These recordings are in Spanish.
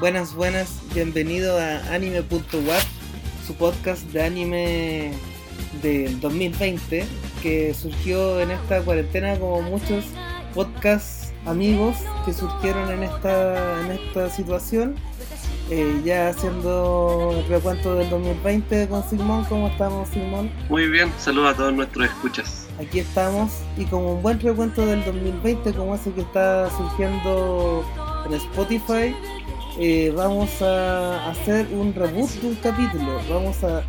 Buenas, buenas, bienvenido a anime.wat, su podcast de anime del 2020 que surgió en esta cuarentena como muchos podcasts amigos que surgieron en esta, en esta situación. Eh, ya haciendo el recuento del 2020 con Simón, ¿cómo estamos Simón? Muy bien, saludos a todos nuestros escuchas. Aquí estamos y como un buen recuento del 2020 como ese que está surgiendo en Spotify, eh, vamos a hacer un reboot de un capítulo. Vamos a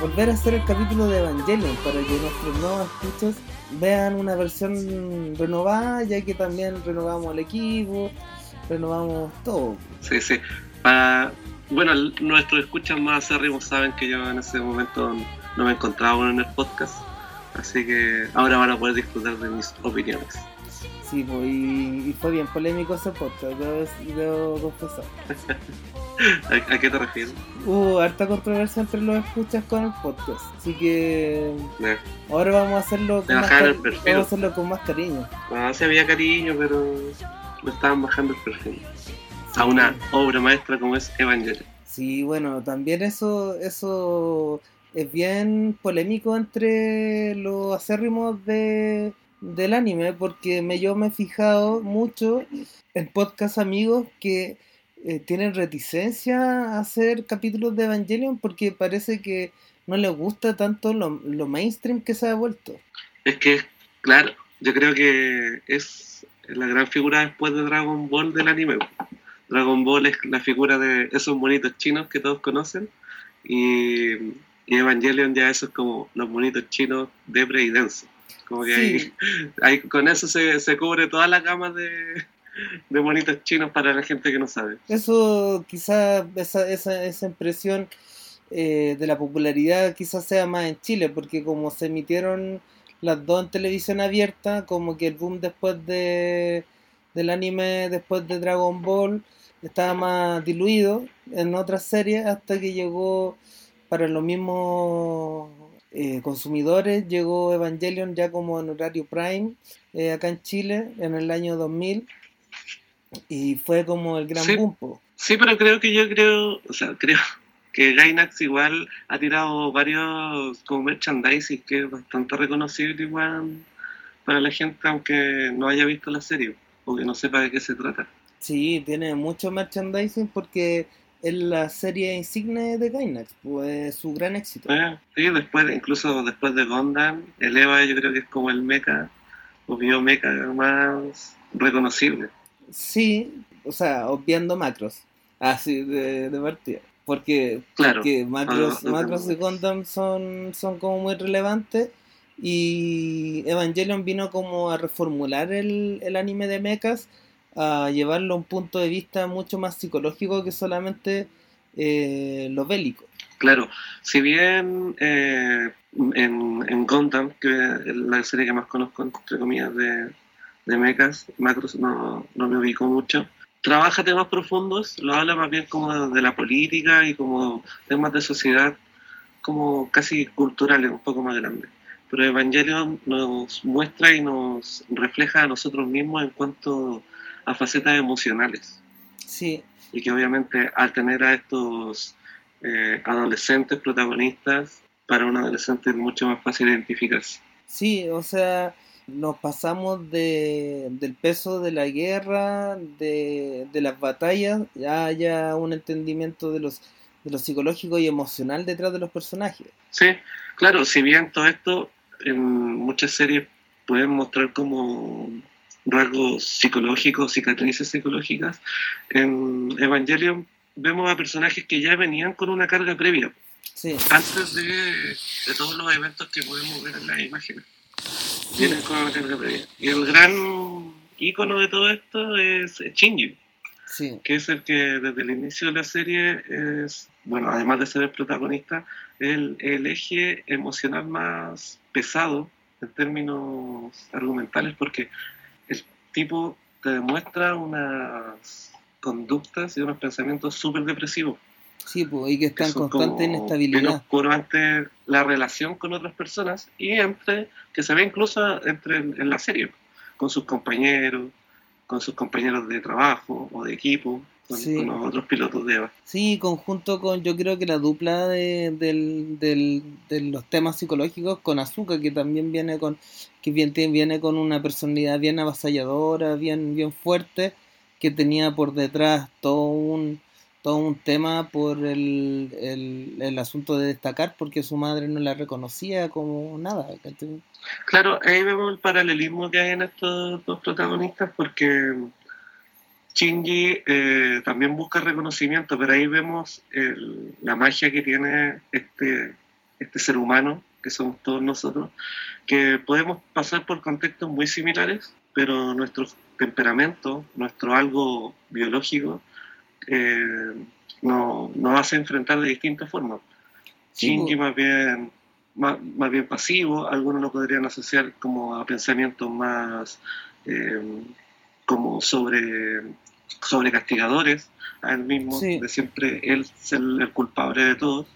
volver a hacer el capítulo de Evangelion para que nuestros nuevos escuchas vean una versión renovada, ya que también renovamos el equipo, renovamos todo. Sí, sí. Para, bueno, el- nuestros escuchas más acérrimos saben que yo en ese momento no me encontraba en el podcast, así que ahora van a poder disfrutar de mis opiniones. Sí, pues, y, y fue bien polémico ese podcast, debo, confesar. ¿A, a qué te refieres? Hubo harta controversia entre los escuchas con el podcast, así que ahora vamos a hacerlo con, más, bajaron el cari- perfil. vamos a hacerlo con más cariño. no, sí había cariño, pero me estaban bajando el perfil. A una obra maestra como es Evangelion. Sí, bueno, también eso, eso es bien polémico entre los acérrimos de, del anime, porque me, yo me he fijado mucho en podcast amigos que eh, tienen reticencia a hacer capítulos de Evangelion porque parece que no les gusta tanto lo, lo mainstream que se ha vuelto. Es que, claro, yo creo que es la gran figura después de Dragon Ball del anime. Dragon Ball es la figura de esos monitos chinos que todos conocen y, y Evangelion ya eso es como los monitos chinos de breakdance. Como que ahí, Sí, con eso se, se cubre toda la gama de, de monitos chinos para la gente que no sabe. eso quizás, esa, esa, esa impresión eh, de la popularidad quizás sea más en Chile, porque como se emitieron las dos en televisión abierta, como que el boom después de del anime, después de Dragon Ball, estaba más diluido en otras series hasta que llegó para los mismos eh, consumidores, llegó Evangelion ya como en horario prime eh, acá en Chile en el año 2000 y fue como el gran Sí. boom. po. Sí, pero creo que yo creo, o sea, creo que Gainax igual ha tirado varios como merchandising que es bastante reconocible igual para la gente aunque no haya visto la serie o que no sepa de qué se trata. Sí, tiene mucho merchandising porque es la serie insignia de Gainax, pues su gran éxito. Eh, sí, después, incluso después de Gundam, el Eva yo creo que es como el mecha o biomecha más reconocible. Sí, o sea, obviando macros, así de, de partida. Porque, Claro. porque macros, no, no macros y Gundam son, son como muy relevantes y Evangelion vino como a reformular el, el anime de mechas, a llevarlo a un punto de vista mucho más psicológico que solamente eh, lo bélico. Claro, si bien eh, en, en Gundam, que es la serie que más conozco, entre comillas, de, de mechas, macros, no, no me ubico mucho, trabaja temas profundos, lo habla más bien como de la política y como temas de sociedad, como casi culturales, un poco más grandes. Pero Evangelion nos muestra y nos refleja a nosotros mismos en cuanto a facetas emocionales Sí, y que obviamente al tener a estos eh, adolescentes protagonistas, para un adolescente es mucho más fácil identificarse. Sí, o sea, nos pasamos de, del peso de la guerra, de, de las batallas, ya haya un entendimiento de los de lo psicológico y emocional detrás de los personajes. Sí, claro, si bien todo esto en muchas series pueden mostrar como rasgos psicológicos, cicatrices psicológicas, en Evangelion vemos a personajes que ya venían con una carga previa, Sí, antes de, de todos los eventos que podemos ver en las imágenes. Vienen con una carga previa. Y el gran ícono de todo esto es Shinji, sí, que es el que desde el inicio de la serie es, bueno, además de ser el protagonista, el, el eje emocional más pesado en términos argumentales, porque el tipo te demuestra unas conductas y unos pensamientos súper depresivos. Sí, pues, y que está en son constante inestabilidad. ante la relación con otras personas y entre que se ve incluso entre en la serie con sus compañeros con sus compañeros de trabajo o de equipo con, Sí. con los otros pilotos de Eva Sí, conjunto con, yo creo que la dupla de, del- del- de los temas psicológicos con Azuka, que también viene con, que viene con una personalidad bien avasalladora, bien, bien fuerte, que tenía por detrás todo un, todo un tema por el, el, asunto de destacar, porque su madre no la reconocía como nada. Claro, ahí vemos el paralelismo que hay en estos dos protagonistas porque Shinji eh, también busca reconocimiento, pero ahí vemos la magia que tiene este, este ser humano, que somos todos nosotros, que podemos pasar por contextos muy similares, pero nuestro temperamento, nuestro algo biológico, eh, no- nos hace enfrentar de distintas formas. Shinji po. más bien más, más bien pasivo, algunos lo podrían asociar como a pensamientos más eh, como sobre, sobre castigadores a él mismo, Sí. de siempre él ser el culpable de todo,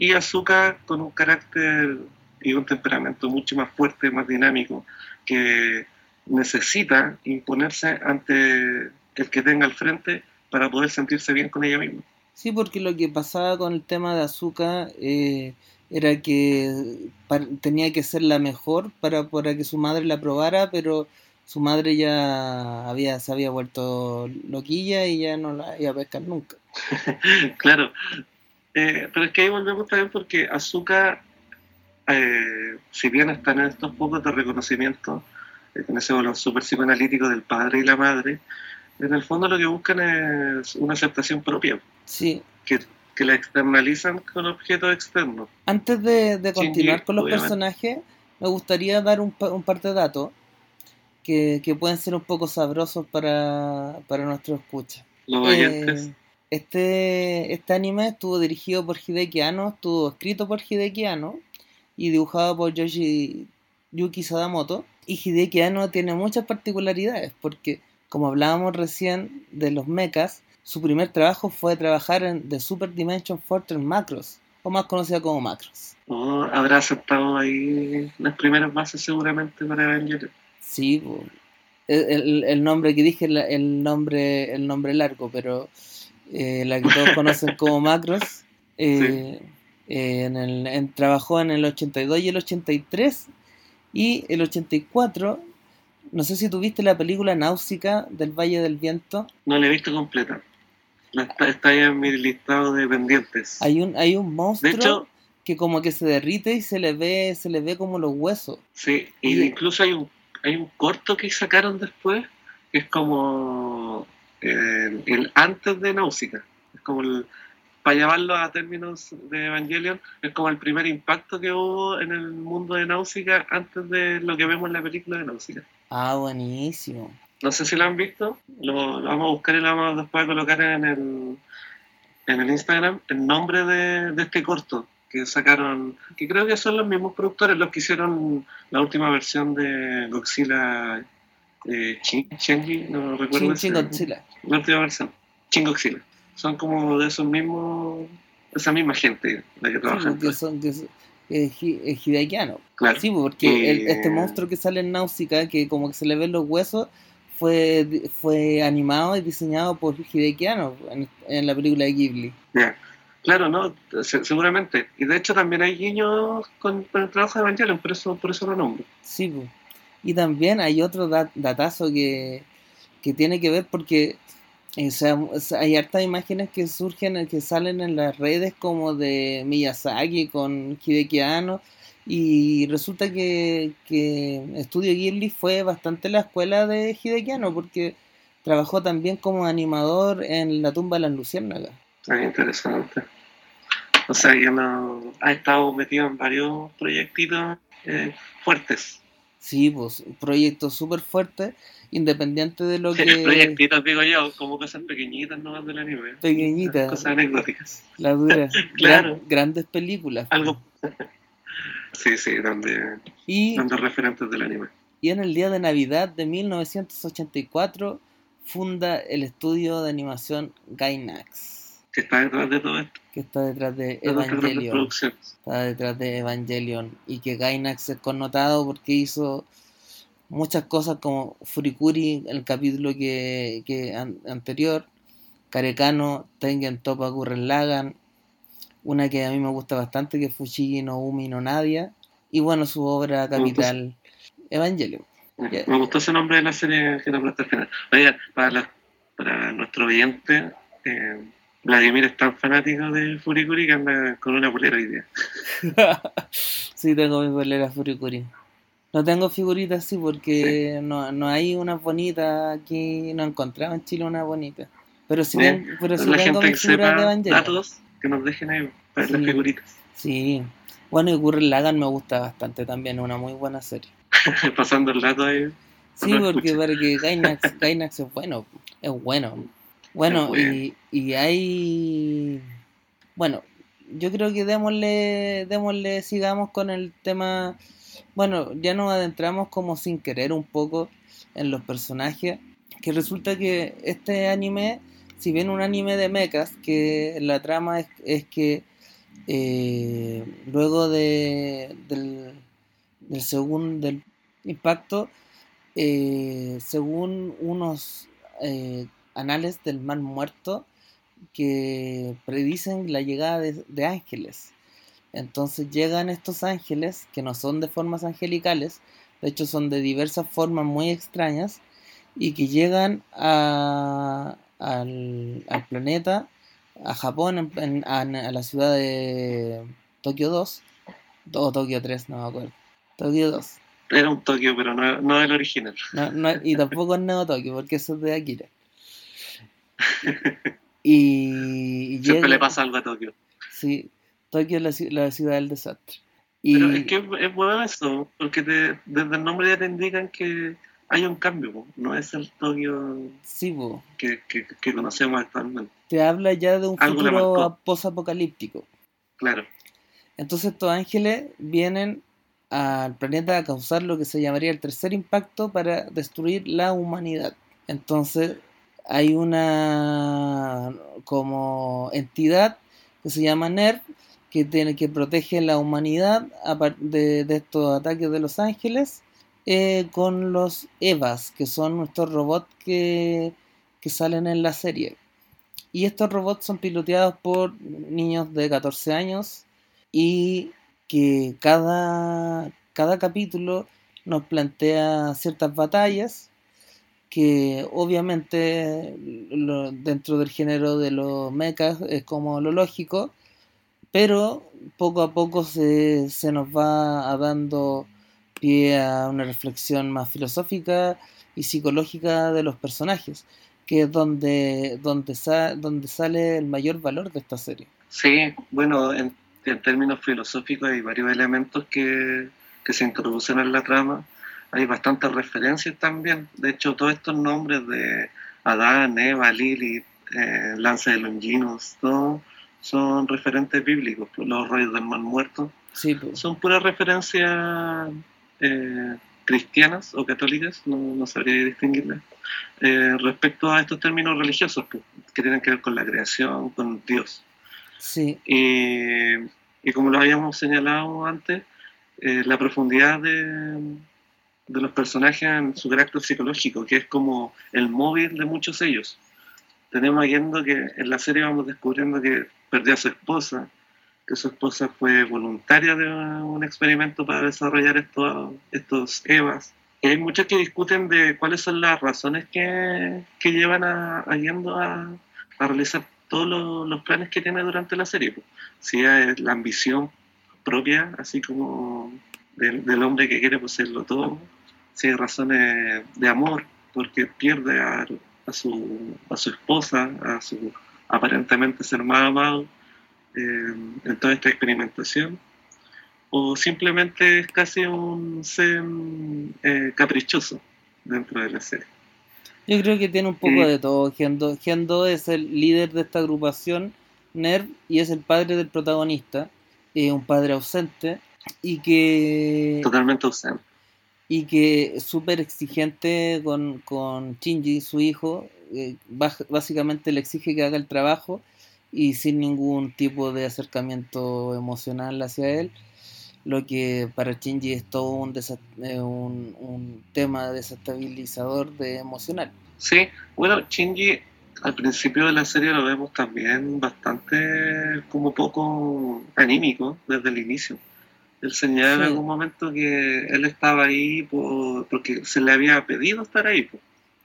y Azuka con un carácter y un temperamento mucho más fuerte, más dinámico, que necesita imponerse ante el que tenga al frente para poder sentirse bien con ella misma. Sí, porque lo que pasaba con el tema de Azuka eh, era que tenía que ser la mejor para, para que su madre la aprobara, pero su madre ya había, se había vuelto loquilla y ya no la iba a pescar nunca. Claro, Eh, pero es que ahí volvemos también porque Azuka, eh, si bien están en estos pocos de reconocimiento, eh, con ese valor súper psicoanalítico del padre y la madre, en el fondo lo que buscan es una aceptación propia, Sí. que, que la externalizan con objetos externos. Antes de, de Shinji, continuar con los obviamente. personajes, me gustaría dar un, un par de datos que, que pueden ser un poco sabrosos para, para nuestros escuchas. Los Eh, oyentes, este, este anime estuvo dirigido por Hideki Anno, estuvo escrito por Hideki Anno y dibujado por Yoshi, Yuki Sadamoto. Y Hideki Anno tiene muchas particularidades porque, como hablábamos recién de los mechas, su primer trabajo fue trabajar en The Super Dimension Fortress Macros, o más conocida como Macros. ¿no? habrá aceptado ahí las primeras bases seguramente para Evangelion. Sí, el, el- nombre que dije, el nombre, el nombre largo, pero eh, la que todos conocen como Macros, eh, eh, en el, en- trabajó en el 82 y el 83 y el 84, no sé si tuviste la película Náusica del Valle del Viento, No la he visto completa. Está, está ahí en mi listado de pendientes. hay un, hay un de monstruo hecho, que como que se derrite y se le ve, se le ve como los huesos. Sí, y Y- incluso hay un, hay un corto que sacaron después, que es como eh, el antes de Náusica. Es como el, para llevarlo a términos de Evangelion, es como el primer impacto que hubo en el mundo de Náusica antes de lo que vemos en la película de Náusica. Ah, buenísimo. No sé si lo han visto, lo, lo vamos a buscar y lo vamos después a colocar en el, en el Instagram el nombre de, de este corto que sacaron, que creo que son los mismos productores los que hicieron la última versión de Godzilla eh, Shinji, no recuerdo Shin Godzilla. Godzilla. Son como de esos mismos, esa misma gente la que Sí, trabaja. son, que son- eh, eh, Hideaki Anno. Claro. Sí, porque el- Eh, este monstruo que sale en Náusica, que como que se le ven los huesos, fue, fue animado y diseñado por Hideki Anno en, en la película de Ghibli. Ya. Claro, ¿no? Se- seguramente. Y de hecho también hay guiños con, con el trabajo de Evangelion, por eso, por eso lo nombro. Sí, po. Y también hay otro dat- datazo que, que tiene que ver porque eh, o o sea, hay hartas imágenes que surgen, eh, que salen en las redes como de Miyazaki con Hideki Anno y resulta que, que Estudio Ghibli fue bastante la escuela de Hideki Anno porque trabajó también como animador en La tumba de las luciérnagas. Ah, interesante. O sea, yo no ha estado metido en varios proyectitos eh, fuertes. Sí, pues, un proyecto súper fuerte, independiente de lo que... proyectitos, digo yo, como cosas pequeñitas nomás del anime. Pequeñitas. Cosas anecdóticas. La dura. Claro. Gran- grandes películas. Algo. sí, sí, donde, Y, donde referentes del anime. y en el día de Navidad de 1984 funda el estudio de animación Gainax. Que está detrás de todo esto. que está detrás de Evangelion. Está detrás de Evangelion. Y que Gainax es connotado porque hizo muchas cosas como Furikuri, el capítulo que, que an- anterior, Karekano, Tengen Toppa Gurren Lagann, una que a mí me gusta bastante que es Fushigi no Umi no Nadia, y bueno, su obra capital, Evangelion. Me gustó ese nombre de la serie que nombraste al final. Oiga, para, la- para nuestro oyente, eh, Vladimir es tan fanático de Furikuri que anda con una polera hoy día. sí, tengo mi polera Furikuri. No tengo figuritas así porque no, no hay una bonita aquí, no he encontrado en Chile una bonita. Pero sí, Bien. ten- pero sí la tengo gente que figura de sepa Evangelion. datos, que nos dejen ahí para las Sí. figuritas. Sí. Bueno, y Gurren Lagann me gusta bastante también, es una muy buena serie. Pasando el rato ahí. Sí, porque escucho. para que Gainax, Gainax es bueno, es bueno. Bueno, y, y hay... Bueno, yo creo que démosle, démosle, sigamos con el tema... Bueno, ya nos adentramos como sin querer un poco en los personajes, que resulta que este anime, si bien un anime de mechas, que la trama es, es que eh, luego de, del, del segundo del impacto, eh, según unos eh, anales del mal muerto que predicen la llegada de, de ángeles. Entonces llegan estos ángeles que no son de formas angelicales, de hecho son de diversas formas muy extrañas y que llegan a, al, al planeta, a Japón, en- en- a, a la ciudad de Tokio 2, o Tokio 3, no me acuerdo. Tokio 2. Era un Tokio, pero no, no el original. No, no, y tampoco es Neo Tokio, porque eso es de Akira. Y, y Siempre llega- le pasa algo a Tokio. Sí, Tokio es la, ci- la ciudad del desastre. Y Pero es que es bueno eso, porque te- desde el nombre ya te indican que hay un cambio, no es el Tokio sí, que, que- que conocemos actualmente. te habla ya de un Algo futuro marcó. post-apocalíptico. Claro, Entonces estos ángeles vienen al planeta a causar lo que se llamaría el tercer impacto para destruir la humanidad. Entonces hay una como entidad que se llama NERV que tiene que protege la humanidad de, de estos ataques de los ángeles eh, con los EVAs, que son nuestros robots que, que salen en la serie. Y estos robots son piloteados por niños de 14 años y que cada, cada capítulo nos plantea ciertas batallas que obviamente lo- dentro del género de los mechas es como lo lógico, pero poco a poco se, se nos va a dando pie a una reflexión más filosófica y psicológica de los personajes, que es donde, donde, sa- donde sale el mayor valor de esta serie. sí, bueno, en, en términos filosóficos hay varios elementos que, que se introducen en la trama. Hay bastantes referencias también. De hecho, todos estos nombres de Adán, Eva, Lilith, eh, Lance de Longinos, todos son referentes bíblicos. pues, Los reyes del mal muerto Sí, pues. son puras referencias eh, cristianas o católicas, no, no sabría distinguirlas, eh, respecto a estos términos religiosos pues, que tienen que ver con la creación, con Dios. sí, Y, y como lo habíamos señalado antes, la profundidad de, de los personajes en su carácter psicológico, que es como el móvil de muchos de ellos. Tenemos viendo que en la serie vamos descubriendo que perdió a su esposa, que su esposa fue voluntaria de un experimento para desarrollar estos, estos EVAs. Y hay muchos que discuten de cuáles son las razones que, que llevan a, a yendo a, a realizar todos los, los planes que tiene durante la serie. Si es la ambición propia, así como del, del hombre que quiere poseerlo todo, si hay razones de amor, porque pierde a, a su, a su esposa, a su aparentemente ser más amado eh, en toda esta experimentación, o simplemente es casi un ser eh, caprichoso dentro de la serie. Yo creo que tiene un poco de todo. Gendo, Gendo es el líder de esta agrupación, NERV, y es el padre del protagonista, eh, un padre ausente, y que, Totalmente ausente. Y que es súper exigente con, con Shinji, su hijo. eh, básicamente le exige que haga el trabajo y sin ningún tipo de acercamiento emocional hacia él, lo que para Shinji es todo un, eh, un, un tema desestabilizador de emocional. Sí, bueno, Shinji al principio de la serie lo vemos también bastante como poco anímico desde el inicio. Él señala en algún momento que él estaba ahí por, porque se le había pedido estar ahí.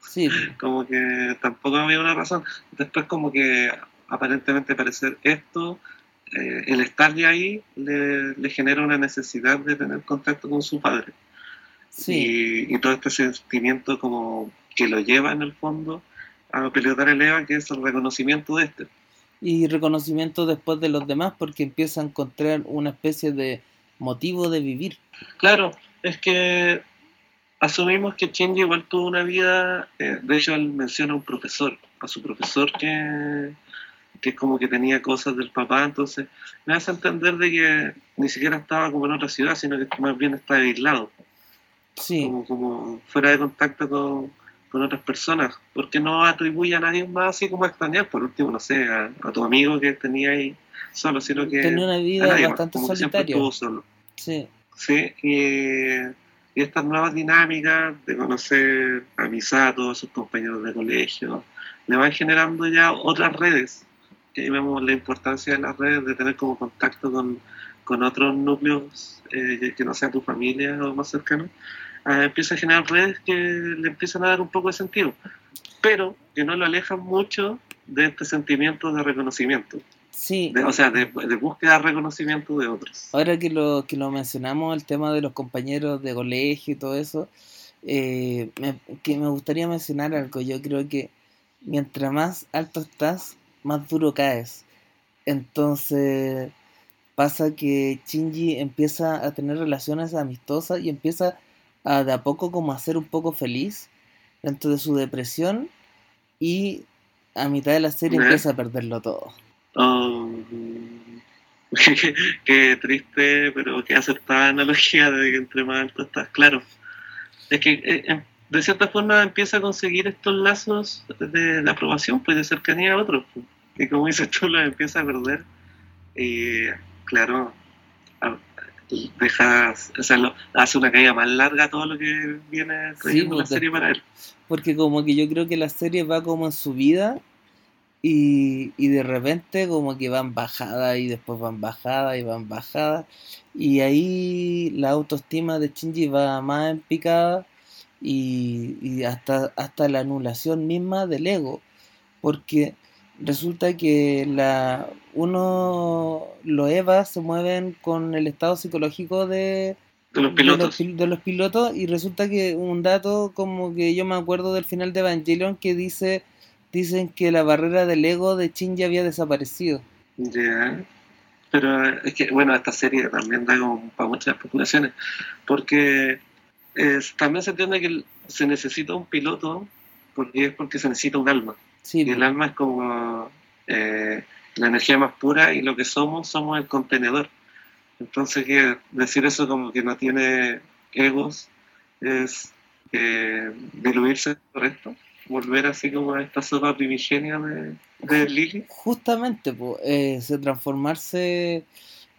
Sí. Como que tampoco había una razón. Después como que aparentemente parecer esto, eh, el estar ya ahí le, le, genera una necesidad de tener contacto con su padre. Sí. Y, y todo este sentimiento como que lo lleva en el fondo a pilotar el EVA, que es el reconocimiento de este. Y reconocimiento después de los demás porque empieza a encontrar una especie de motivo de vivir. Claro, es que asumimos que Shinji igual tuvo una vida, eh, de hecho él menciona a un profesor, a su profesor que, que es como que tenía cosas del papá, entonces me hace entender de que ni siquiera estaba como en otra ciudad, sino que más bien está aislado. Sí. Como, como fuera de contacto con, con otras personas, porque no atribuye a nadie más así como extrañar, por último, no sé, a, a tu amigo que tenía ahí solo, sino que... Tenía una vida bastante más, solitaria. Solo. Sí. Sí, y, y, estas nuevas dinámicas de conocer a Misato, a sus compañeros de colegio, le van generando ya otras redes, que vemos la importancia de las redes, de tener como contacto con, con otros núcleos eh, que no sean tu familia o más cercanos, empieza a generar redes que le empiezan a dar un poco de sentido, pero que no lo alejan mucho de este sentimiento de reconocimiento. Sí. De, o sea, de, de, búsqueda de reconocimiento de otros. Ahora que lo, que lo mencionamos, el tema de los compañeros de colegio y todo eso, eh, me, que me gustaría mencionar algo. Yo creo que mientras más alto estás, más duro caes. Entonces pasa que Shinji empieza a tener relaciones amistosas y empieza a de a poco como a ser un poco feliz dentro de su depresión y a mitad de la serie ¿Eh? empieza a perderlo todo. Oh, qué, triste, pero qué acertada analogía de que entre más alto estás, claro. Es que eh, de cierta forma empieza a conseguir estos lazos de, de aprobación, pues de cercanía a otros. Pues. Y como dices tú, los empieza a perder. Y claro, dejas, o sea, lo, hace una caída más larga todo lo que viene sí, la serie para él. Porque como que yo creo que la serie va como en su vida y, y de repente como que van bajadas y después van bajadas y van bajadas y ahí la autoestima de Shinji va más en picada y, y hasta, hasta la anulación misma del ego porque resulta que la uno los EVA se mueven con el estado psicológico de, de, los pilotos. De, los, de los pilotos y resulta que un dato como que yo me acuerdo del final de Evangelion que dice dicen que la barrera del ego de Shinji había desaparecido. Ya. Yeah. Pero es que, bueno, esta serie también da como para muchas especulaciones, porque es, también se entiende que se necesita un piloto porque es porque se necesita un alma. Sí, y el alma es como eh, la energía más pura y lo que somos, somos el contenedor. Entonces, que decir eso como que no tiene egos es eh, diluirse por esto, volver así como a esta sopa primigenia de, de Lily. Justamente, pues, eh, se transformarse,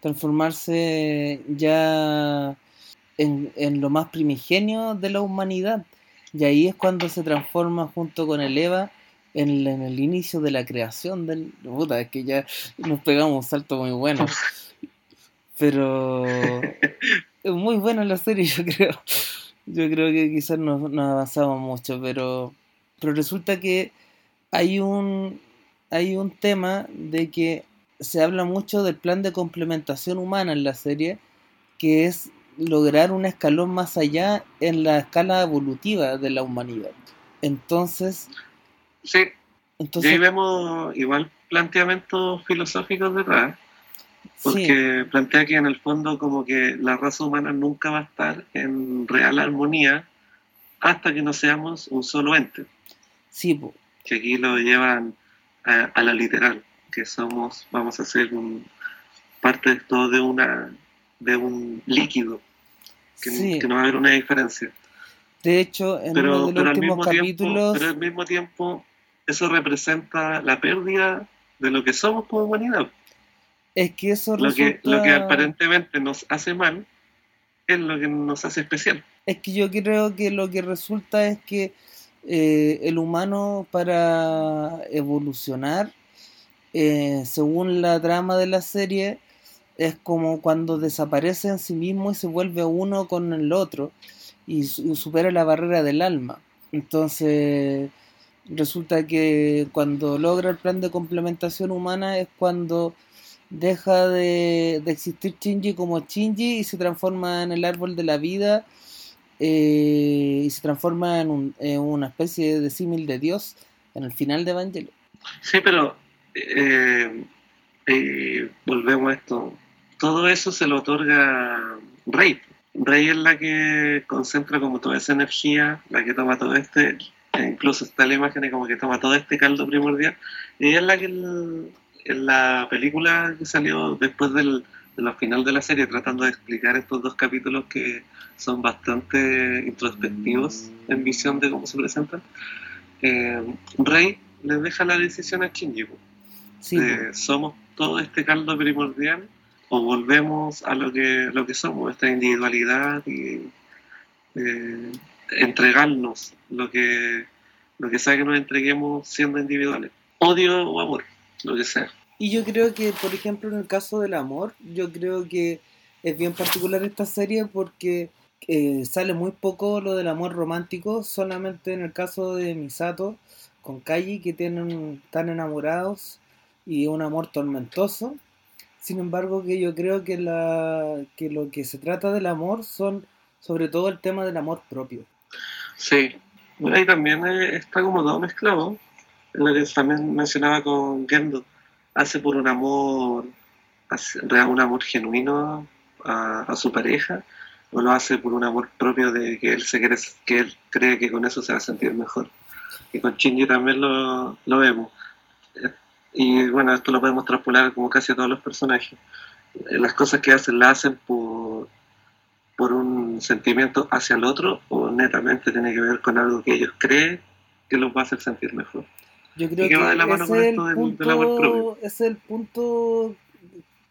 transformarse ya en, en lo más primigenio de la humanidad. Y ahí es cuando se transforma junto con el Eva en, el inicio de la creación del. Puta, es que ya nos pegamos un salto muy bueno. Pero es muy buena la serie, yo creo. Yo creo que quizás no avanzamos mucho, pero, pero resulta que hay un, hay un tema de que se habla mucho del plan de complementación humana en la serie, que es lograr un escalón más allá en la escala evolutiva de la humanidad. Entonces, Sí. Entonces, y ahí vemos igual planteamientos filosóficos detrás. Porque sí. plantea que en el fondo como que la raza humana nunca va a estar en real armonía hasta que no seamos un solo ente. Sí, po. Que aquí lo llevan a, a, la literal, que somos, vamos a ser un, parte de todo de una de un líquido, que, sí. que no va a haber una diferencia. De hecho, en pero, uno de los últimos capítulos. Tiempo, pero al mismo tiempo, eso representa la pérdida de lo que somos como humanidad. Es que eso Lo que, lo que aparentemente nos hace mal es lo que nos hace especial. Es que yo creo que lo que resulta es que eh, el humano para evolucionar, eh, según la trama de la serie, es como cuando desaparece en sí mismo y se vuelve uno con el otro y supera la barrera del alma. Entonces, resulta que cuando logra el plan de complementación humana es cuando deja de, de existir Shinji como Shinji y se transforma en el árbol de la vida eh, y se transforma en, un- en una especie de símil de Dios en el final de Evangelion. Sí, pero eh, eh, volvemos a esto. Todo eso se lo otorga Rey. Rey es la que concentra como toda esa energía, la que toma todo este, incluso está la imagen de como que toma todo este caldo primordial. Y es la que el- en la película que salió después del, de la final de la serie, tratando de explicar estos dos capítulos que son bastante introspectivos en visión de cómo se presentan, eh, Rey le deja la decisión a Shinji. Sí, Eh, somos todo este caldo primordial o volvemos a lo que, lo que somos, esta individualidad y eh, entregarnos lo que, lo que sea que nos entreguemos siendo individuales. Odio o amor, lo que sea. Y yo creo que, por ejemplo, en el caso del amor, yo creo que es bien particular esta serie porque eh, sale muy poco lo del amor romántico, solamente en el caso de Misato con Kaji, que tienen tan enamorados y un amor tormentoso. Sin embargo, que yo creo que, la, que lo que se trata del amor son sobre todo el tema del amor propio. Sí, bueno, ahí también eh, está como todo mezclado, lo que también mencionaba con Gendo, hace por un amor, hace- un amor genuino a, su pareja, o lo hace por un amor propio de que él se quiere, que él cree que con eso se va a sentir mejor. Y con Shinji también lo, lo vemos. Eh, Y bueno, esto lo podemos traspolar como casi a todos los personajes. Eh, Las cosas que hacen, las hacen por, por un sentimiento hacia el otro o netamente tiene que ver con algo que ellos creen que los va a hacer sentir mejor. Yo creo que va de la mano ese con es esto el del- del amor punto, propio. ese es el punto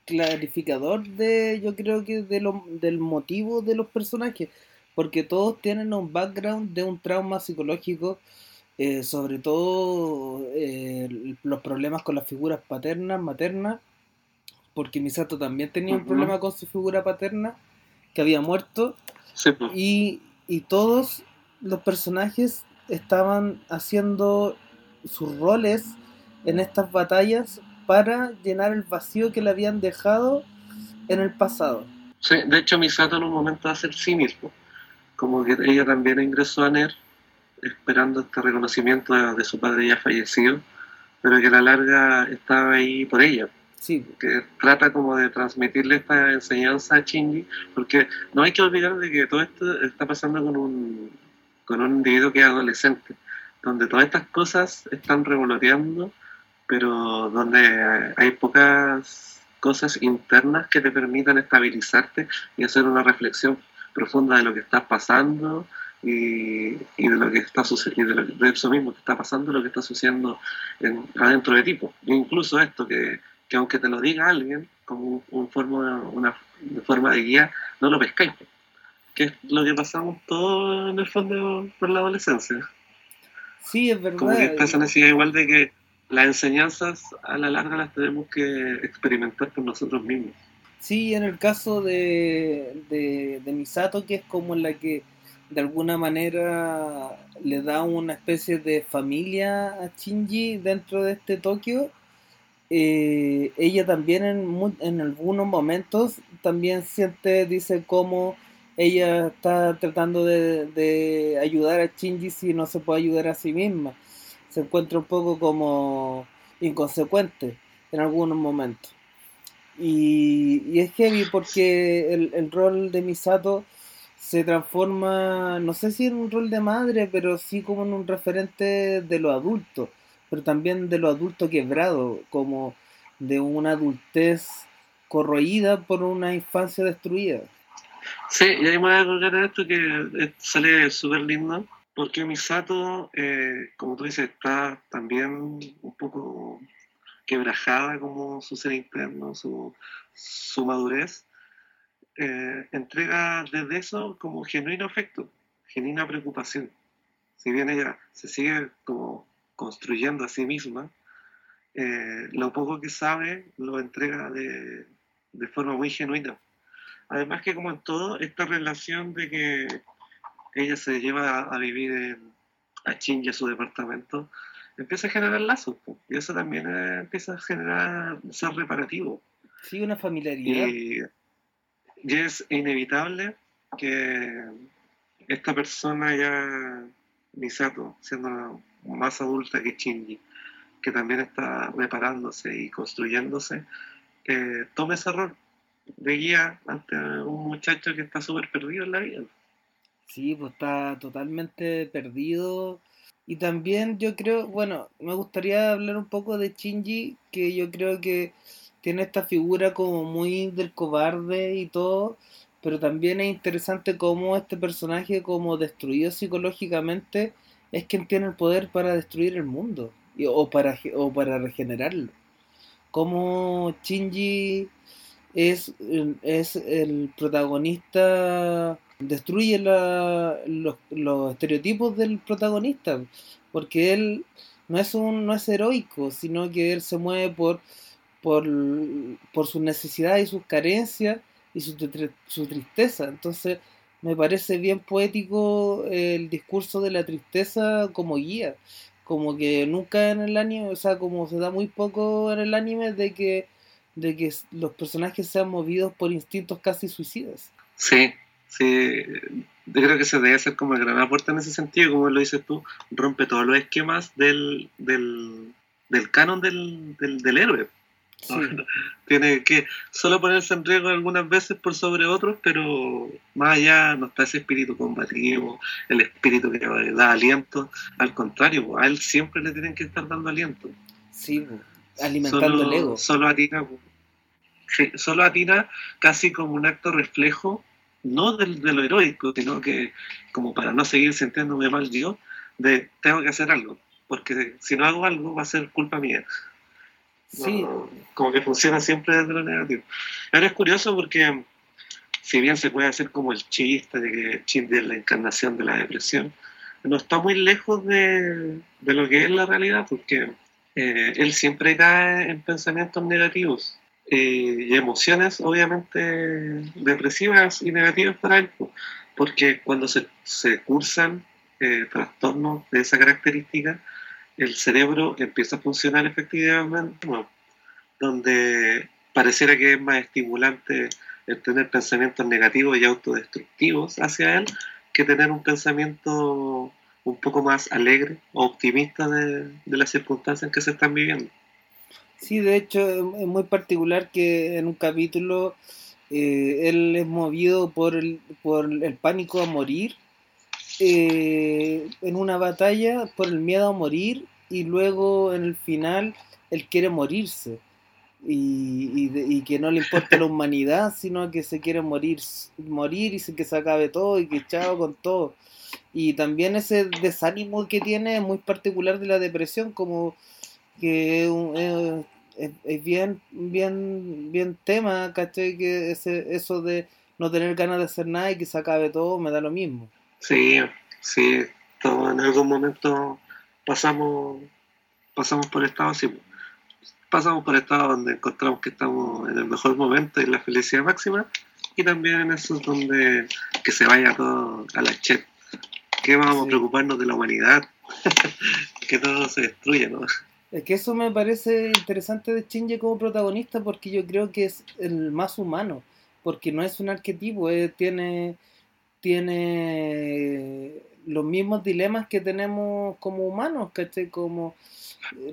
clarificador de, yo creo que de lo, del motivo de los personajes, porque todos tienen un background de un trauma psicológico, eh, sobre todo eh, los problemas con las figuras paternas, maternas, porque Misato también tenía un problema con su figura paterna, que había muerto, Sí, pues. y, y todos los personajes estaban haciendo sus roles en estas batallas para llenar el vacío que le habían dejado en el pasado. Sí, de hecho Misato en un momento hace el sí mismo, como que ella también ingresó a NER esperando este reconocimiento de, de su padre ya fallecido, pero que a la larga estaba ahí por ella, Sí, que trata como de transmitirle esta enseñanza a Shinji, porque no hay que olvidar de que todo esto está pasando con un, con un individuo que es adolescente, donde todas estas cosas están revoloteando, pero donde hay pocas cosas internas que te permitan estabilizarte y hacer una reflexión profunda de lo que está pasando y, de lo que está sucediendo, de, eso mismo que está pasando, lo que está sucediendo en- adentro de ti. po. Incluso esto que, que aunque te lo diga alguien como un, forma, una de forma de guía, no lo pescáis. Que es lo que pasamos todos en el fondo por la adolescencia. sí, es Como que verdad. está esa necesidad igual de que las enseñanzas a la larga las tenemos que experimentar por nosotros mismos. Sí, en el caso de, de, de Misato, que es como la que de alguna manera le da una especie de familia a Shinji dentro de este Tokio, eh, ella también en, en algunos momentos también siente, dice cómo ella está tratando de, de ayudar a Shinji si no se puede ayudar a sí misma. Se encuentra un poco como inconsecuente en algunos momentos. Y, y es heavy porque el, el rol de Misato se transforma, no sé si en un rol de madre, pero sí como en un referente de lo adulto, pero también de lo adulto quebrado, como de una adultez corroída por una infancia destruida. Sí, y ahí me voy a colgar en esto que eh, sale súper lindo, porque Misato, eh, como tú dices, está también un poco quebrajada como su ser interno, su, su madurez, eh, entrega desde eso como genuino afecto, genuina preocupación. Si bien ella se sigue como construyendo a sí misma, eh, lo poco que sabe lo entrega de, de forma muy genuina. Además que como en todo, esta relación de que ella se lleva a, vivir en, a Shinji, a su departamento, empieza a generar lazos. Y eso también eh, empieza a generar ser reparativo. Sí, una familiaridad. Y, y, es inevitable que esta persona ya, Misato, siendo más adulta que Shinji, que también está reparándose y construyéndose, eh, tome ese rol de guía ante un muchacho que está súper perdido en la vida. Sí, pues está totalmente perdido. Y también yo creo, bueno, me gustaría hablar un poco de Shinji, que yo creo que tiene esta figura como muy del cobarde y todo, pero también es interesante cómo este personaje como destruido psicológicamente es quien tiene el poder para destruir el mundo o, para, o para regenerarlo. Como Shinji es, es el protagonista, destruye la, los, los, estereotipos del protagonista, porque él no es, un, no es heroico, sino que él se mueve por, por, por sus necesidades y sus carencias y su, su tristeza. Entonces, me parece bien poético el discurso de la tristeza como guía. Como que nunca en el anime, o sea, como se da muy poco en el anime de que de que los personajes sean movidos por instintos casi suicidas. Sí, sí, yo creo que se debe hacer como el gran aporte en ese sentido, como lo dices tú, rompe todos los esquemas del, del, del canon del, del, del héroe. Sí. Tiene que solo ponerse en riesgo algunas veces por sobre otros, pero más allá no está ese espíritu combativo, el espíritu que da aliento. Al contrario, a él siempre le tienen que estar dando aliento. Sí, alimentando solo, el ego. Solo atina, solo atina casi como un acto reflejo, no de, de, lo heroico, sino que como para no seguir sintiéndome mal yo, de tengo que hacer algo, porque si no hago algo va a ser culpa mía. Sí. Como que funciona siempre desde lo negativo. Ahora es curioso porque si bien se puede hacer como el chiste de que Shinji es la encarnación de la depresión, no está muy lejos de, de lo que es la realidad, porque eh, él siempre cae en pensamientos negativos eh, y emociones obviamente depresivas y negativas para él, porque cuando se, se cursan eh, trastornos de esa característica, el cerebro empieza a funcionar efectivamente, donde pareciera que es más estimulante el tener pensamientos negativos y autodestructivos hacia él que tener un pensamiento un poco más alegre o optimista de, de las circunstancias en que se están viviendo. Sí, de hecho es muy particular que en un capítulo eh, él es movido por el, por el pánico a morir eh, en una batalla, por el miedo a morir y luego en el final él quiere morirse. Y, y, y, que no le importa la humanidad, sino que se quiere morir, morir y que se acabe todo y que chao con todo. Y también ese desánimo que tiene es muy particular de la depresión, como que eh, es, es, bien, bien, bien tema, ¿cachai? Que ese, eso de no tener ganas de hacer nada y que se acabe todo me da lo mismo. Sí, sí, todo en algún momento pasamos, pasamos por estado así. Pasamos por estados donde encontramos que estamos en el mejor momento y la felicidad máxima, y también en esos donde que se vaya todo a la chet. Que vamos sí. a preocuparnos de la humanidad, que todo se destruye, ¿no? Es que eso me parece interesante de Shinji como protagonista porque yo creo que es el más humano, porque no es un arquetipo, eh, tiene, tiene los mismos dilemas que tenemos como humanos, ¿cachai? Como,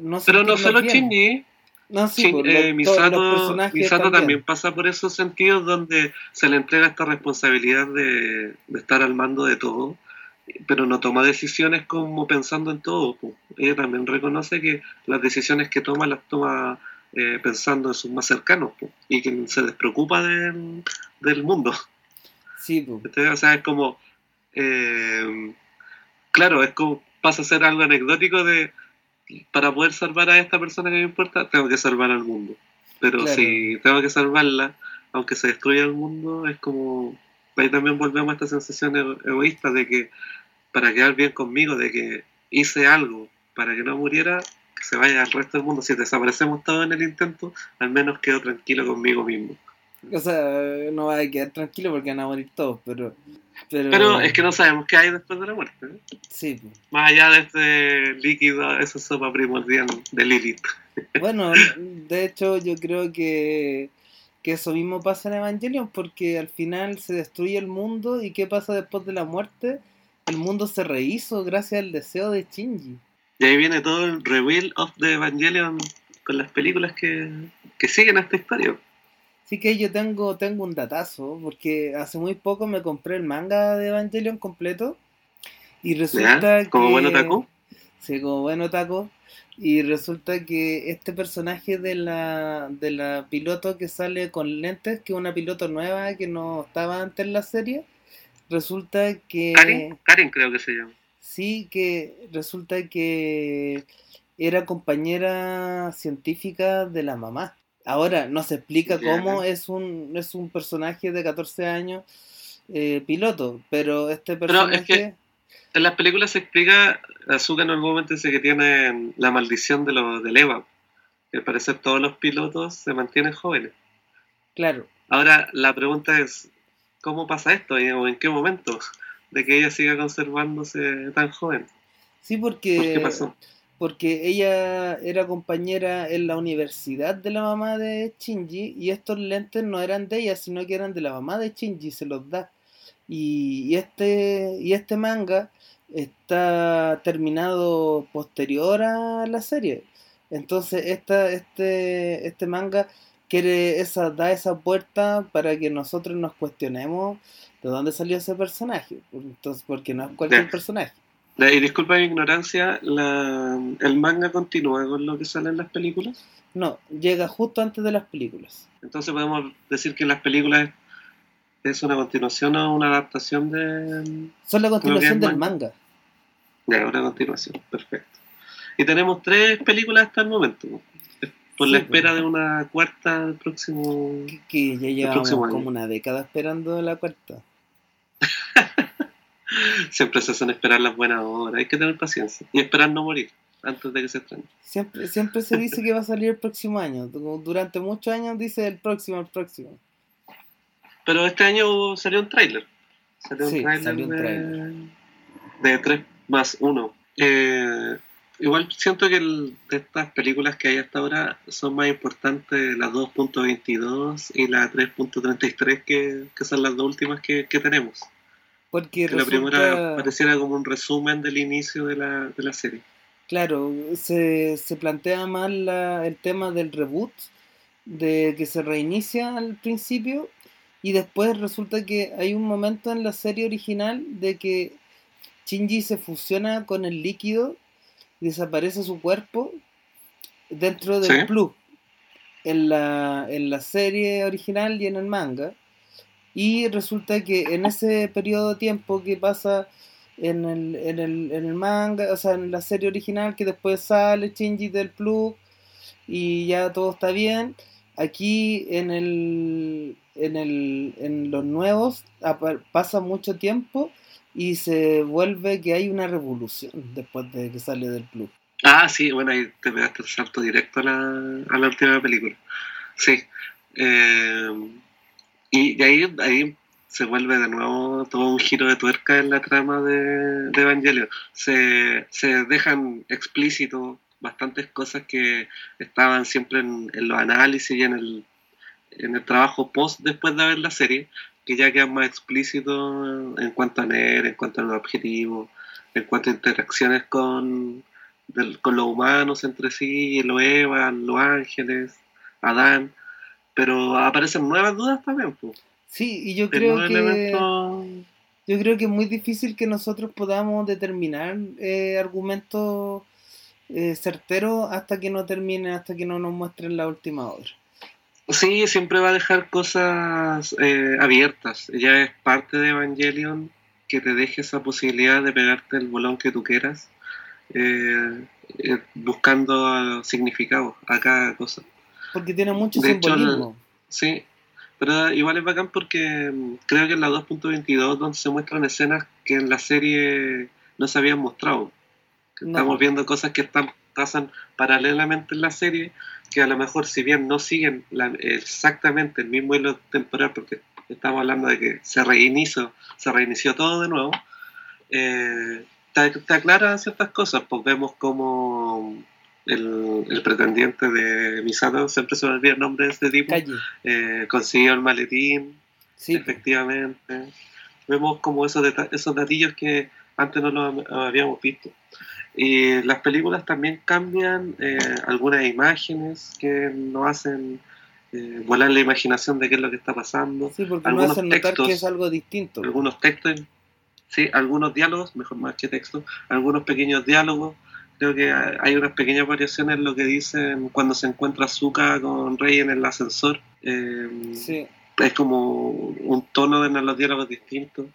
no Pero no solo Shinji, no, sí, Shin, pues, eh, los- Misato, Misato también. también pasa por esos sentidos donde se le entrega esta responsabilidad de, de estar al mando de todo, pero no toma decisiones como pensando en todo. po. Ella también reconoce que las decisiones que toma las toma eh, pensando en sus más cercanos po, y que se despreocupa del mundo. Sí, pues. Entonces, o sea, es como, eh, claro, es como pasa a ser algo anecdótico de para poder salvar a esta persona que me importa, tengo que salvar al mundo. Pero Claro. si tengo que salvarla, aunque se destruya el mundo, es como... Ahí también volvemos a esta sensación ego- egoísta de que para quedar bien conmigo, de que hice algo para que no muriera, que se vaya al resto del mundo. Si desaparecemos todos en el intento, al menos quedo tranquilo conmigo mismo. O sea, no va a quedar tranquilo porque van a morir todos, pero... Pero, Pero es que no sabemos qué hay después de la muerte. ¿eh? Sí, pues. Más allá de este líquido, esa sopa primordial de Lilith. Bueno, de hecho yo creo que, que eso mismo pasa en Evangelion porque al final se destruye el mundo y ¿qué pasa después de la muerte? El mundo se rehizo gracias al deseo de Shinji. Y ahí viene todo el reveal of the Evangelion con las películas que, que siguen esta historia. Así que yo tengo, tengo un datazo porque hace muy poco me compré el manga de Evangelion completo y resulta. Como que... buen otaku. Sí, como buen otaku. Y resulta que este personaje de la, de la piloto que sale con lentes, que es una piloto nueva que no estaba antes en la serie, resulta que... Karen, Karen creo que se llama. Sí, que resulta que era compañera científica de la mamá. Ahora, no se explica cómo es un, es un personaje de 14 años eh, piloto, pero este Pero es personaje... que- En las películas se explica, Azuka en algún momento dice que tiene la maldición de los del Eva. Que al parecer todos los pilotos se mantienen jóvenes. Claro, Ahora, la pregunta es, ¿cómo pasa esto? ¿Y- ¿O en qué momento? De que ella siga conservándose tan joven. sí, ¿Por porque... qué pasó? Porque ella era compañera en la universidad de la mamá de Shinji y estos lentes no eran de ella, sino que eran de la mamá de Shinji, se los da. Y, y este, y este manga está terminado posterior a la serie. Entonces esta, este, este manga quiere esa, da esa puerta para que nosotros nos cuestionemos de dónde salió ese personaje. Entonces, porque no es cualquier personaje. Y disculpa mi ignorancia, la, ¿el manga continúa con lo que sale en las películas? No, llega justo antes de las películas. Entonces podemos decir que las películas es una continuación o una adaptación de... Son la continuación del es manga. Ya, una continuación, perfecto. Y tenemos tres películas hasta el momento, por la espera de una cuarta el próximo... Que, que ya llevamos como una década esperando la cuarta. Siempre se hacen esperar las buenas horas, hay que tener paciencia y esperar no morir antes de que se estrene. Siempre, siempre se dice que va a salir el próximo año. Durante muchos años dice el próximo, el próximo. Pero este año salió un tráiler. Salió Sí, un tráiler salió un de, tráiler. de 3 más 1. igual siento que el- de estas películas que hay hasta ahora son más importantes la 2.22 y la 3.33 que, que son las dos últimas que, que tenemos. Porque Que la primera pareciera como un resumen del inicio de la, de la serie. claro, se, se plantea más la- el tema del reboot, de que se reinicia al principio y después resulta que hay un momento en la serie original de que Shinji se fusiona con el líquido y desaparece su cuerpo dentro del Sí. plug en la, en la serie original y en el manga. Y resulta que en ese periodo de tiempo que pasa en el, en el, en el manga, o sea, en la serie original, que después sale Shinji del plug y ya todo está bien. Aquí en el en el en los nuevos pasa mucho tiempo y se vuelve que hay una revolución después de que sale del plug. Ah, sí, bueno, ahí te pegaste el salto directo a la, a la última película. Sí. Eh, y de ahí, ahí se vuelve de nuevo todo un giro de tuerca en la trama de, de Evangelion. Se, se dejan explícito bastantes cosas que estaban siempre en, en los análisis y en el, en el trabajo post después de ver la serie, que ya quedan más explícitos en cuanto a NER, en cuanto a los objetivos, en cuanto a interacciones con, del- con los humanos entre sí, los Eva, los ángeles, Adán, pero aparecen nuevas dudas también. Pues. Sí, y yo creo que yo creo que es muy difícil que nosotros podamos determinar eh, argumentos eh, certeros hasta que no termine, hasta que no nos muestren la última obra. Sí, siempre va a dejar cosas eh, abiertas. Ya es parte de Evangelion que te deje esa posibilidad de pegarte el bolón que tú quieras. Eh, eh, buscando significado a cada cosa. Porque tiene mucho De hecho, simbolismo. Sí, pero igual es bacán porque mm, creo que en la 2.22 donde se muestran escenas que en la serie no se habían mostrado. No. Estamos viendo cosas que están pasan paralelamente en la serie, que a lo mejor si bien no siguen la- exactamente el mismo hilo temporal, porque estamos hablando de que se reinició, se reinició todo de nuevo, eh, te, te aclara ciertas cosas, pues vemos como el, el pretendiente de Misato, siempre se me olvida el nombre de este tipo, eh, consiguió el maletín, Sí, pues. efectivamente. Vemos como esos, esos datillos que antes no los habíamos visto. Y las películas también cambian eh, algunas imágenes que nos hacen eh, volar la imaginación de qué es lo que está pasando. Sí, porque no algunos hacen notar textos. que es algo distinto. Algunos textos, sí, algunos diálogos, mejor más que textos, algunos pequeños diálogos. Creo que hay unas pequeñas variaciones en lo que dicen cuando se encuentra Zuka con Rey en el ascensor. Eh, Sí, es como un tono en los diálogos distintos.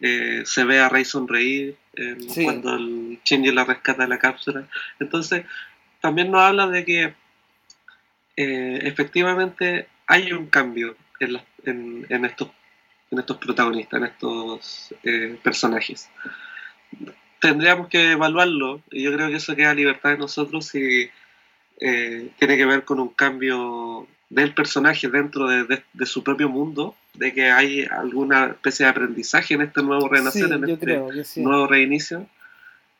Eh, se ve a Rey sonreír eh, Sí. cuando el Shinji la rescata de la cápsula. Entonces, también nos habla de que efectivamente hay un cambio en, las- en- en estos, en estos protagonistas, en estos personajes. Tendríamos que evaluarlo, y yo creo que eso queda a libertad de nosotros si eh, tiene que ver con un cambio del personaje dentro de, de- de su propio mundo, de que hay alguna especie de aprendizaje en este nuevo renacer, sí, en este sí. nuevo reinicio,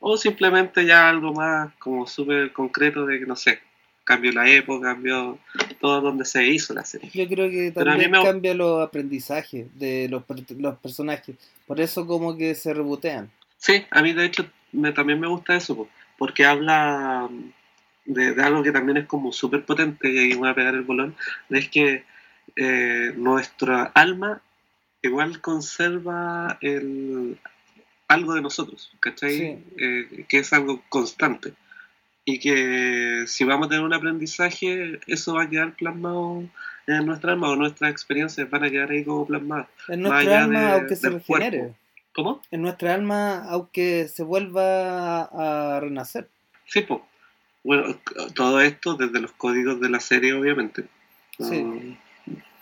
o simplemente ya algo más como súper concreto de que, no sé, cambió la época, cambió todo donde se hizo la serie. Yo creo que también me- cambia los aprendizajes de los personajes. Por eso como que se rebotean. Sí, a mí de hecho me, también me gusta eso, po, porque habla de, de algo que también es como súper potente, y ahí voy a pegar el bolón, es que eh, nuestra alma igual conserva el, algo de nosotros, ¿cachai? Sí. Eh, que es algo constante. Y que si vamos a tener un aprendizaje, eso va a quedar plasmado en nuestra alma o nuestras experiencias van a quedar ahí como plasmadas. En nuestra alma, de- aunque se regenere. cuerpo. ¿Cómo? En nuestra alma, aunque se vuelva a, a renacer. Sí, pues. Bueno, todo esto desde los códigos de la serie, obviamente. No, Sí.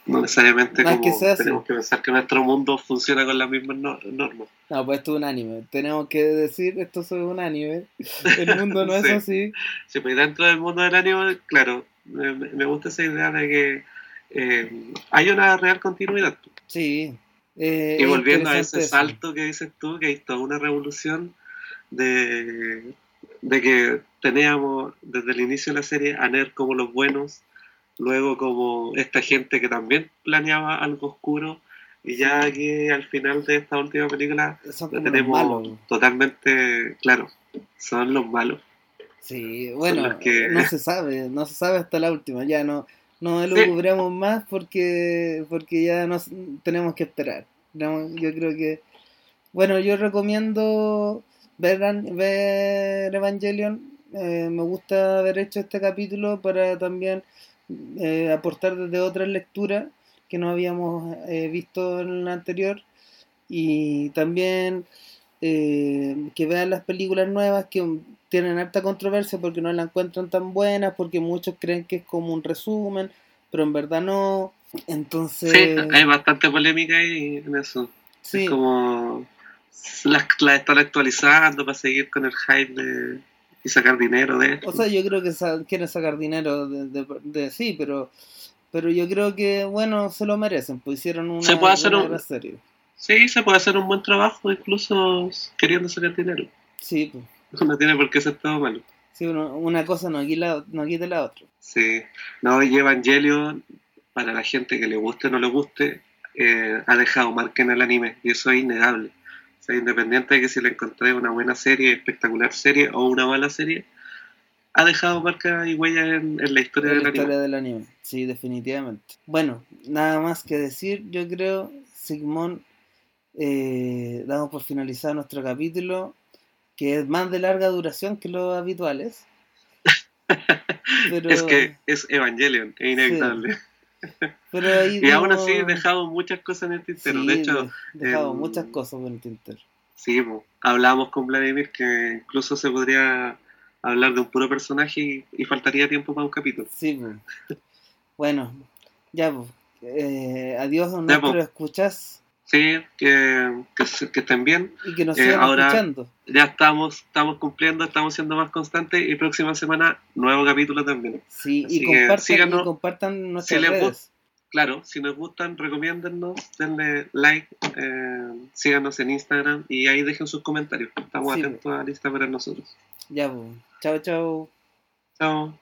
no necesariamente como que sea así. tenemos que pensar que nuestro mundo funciona con las mismas no- normas. No, pues esto es un anime. Tenemos que decir, esto es un anime. El mundo no es Sí. así. Sí, pues dentro del mundo del anime, claro, me, me gusta esa idea de que eh, hay una real continuidad. Sí. Eh, Y volviendo a ese salto que dices tú, que hay toda una revolución de, de que teníamos desde el inicio de la serie a Ner como los buenos, luego como esta gente que también planeaba algo oscuro, y ya que al final de esta última película lo tenemos totalmente claro, son los malos. Sí, bueno, que- no se sabe, no se sabe hasta la última, ya no, no lo Sí. más porque, porque ya nos tenemos que esperar. Yo creo que, bueno, yo recomiendo ver, ver Evangelion, eh, me gusta haber hecho este capítulo para también eh, aportar desde otras lecturas que no habíamos eh, visto en la anterior y también eh, que vean las películas nuevas que tienen harta controversia porque no la encuentran tan buenas, porque muchos creen que es como un resumen, pero en verdad no. Entonces, Sí, hay bastante polémica ahí en eso. sí, Es como las la están actualizando para seguir con el hype de, y sacar dinero de esto. o sea, yo creo que sa- quieren sacar dinero de, de- de- sí, pero pero yo creo que, bueno, se lo merecen, pues hicieron una, Se puede hacer una un- serie. Sí, se puede hacer un buen trabajo incluso queriendo sacar dinero. Sí, pues, No tiene por qué ser todo malo. sí uno- una cosa no quita, no quita la otra. Sí. No, y Evangelion, para la gente que le guste o no le guste, eh, ha dejado marca en el anime. Y eso es innegable. O sea, independiente de que si le encontré una buena serie, espectacular serie o una mala serie, ha dejado marca y huella en, en la historia de del la anime. historia del anime. Sí, definitivamente. Bueno, nada más que decir, yo creo, Sigmund, eh, damos por finalizado nuestro capítulo, que es más de larga duración que los habituales. Pero, Es que es Evangelion, es inevitable. Pero ahí Y aún así dejamos muchas cosas en el tintero. sí, de hecho, em, muchas cosas en el tintero. sí, po, hablamos con Vladimir que incluso se podría hablar de un puro personaje y, y faltaría tiempo para un capítulo. Sí, pues. Bueno, ya, pues. Eh, adiós, Ya, nuestros pues. escuchas Sí, que, que, estén bien. y que nos Eh, sigan ahora- escuchando. Ya estamos, estamos cumpliendo, estamos siendo más constantes y próxima semana nuevo capítulo también. Sí, así y compartan, síganos. y compartan nuestras les redes. Claro, si nos gustan, recomiéndennos, denle like, eh, síganos en Instagram y ahí dejen sus comentarios. Estamos Sí. atentos a la lista para nosotros. Ya, pues. Chao, chao. Chao.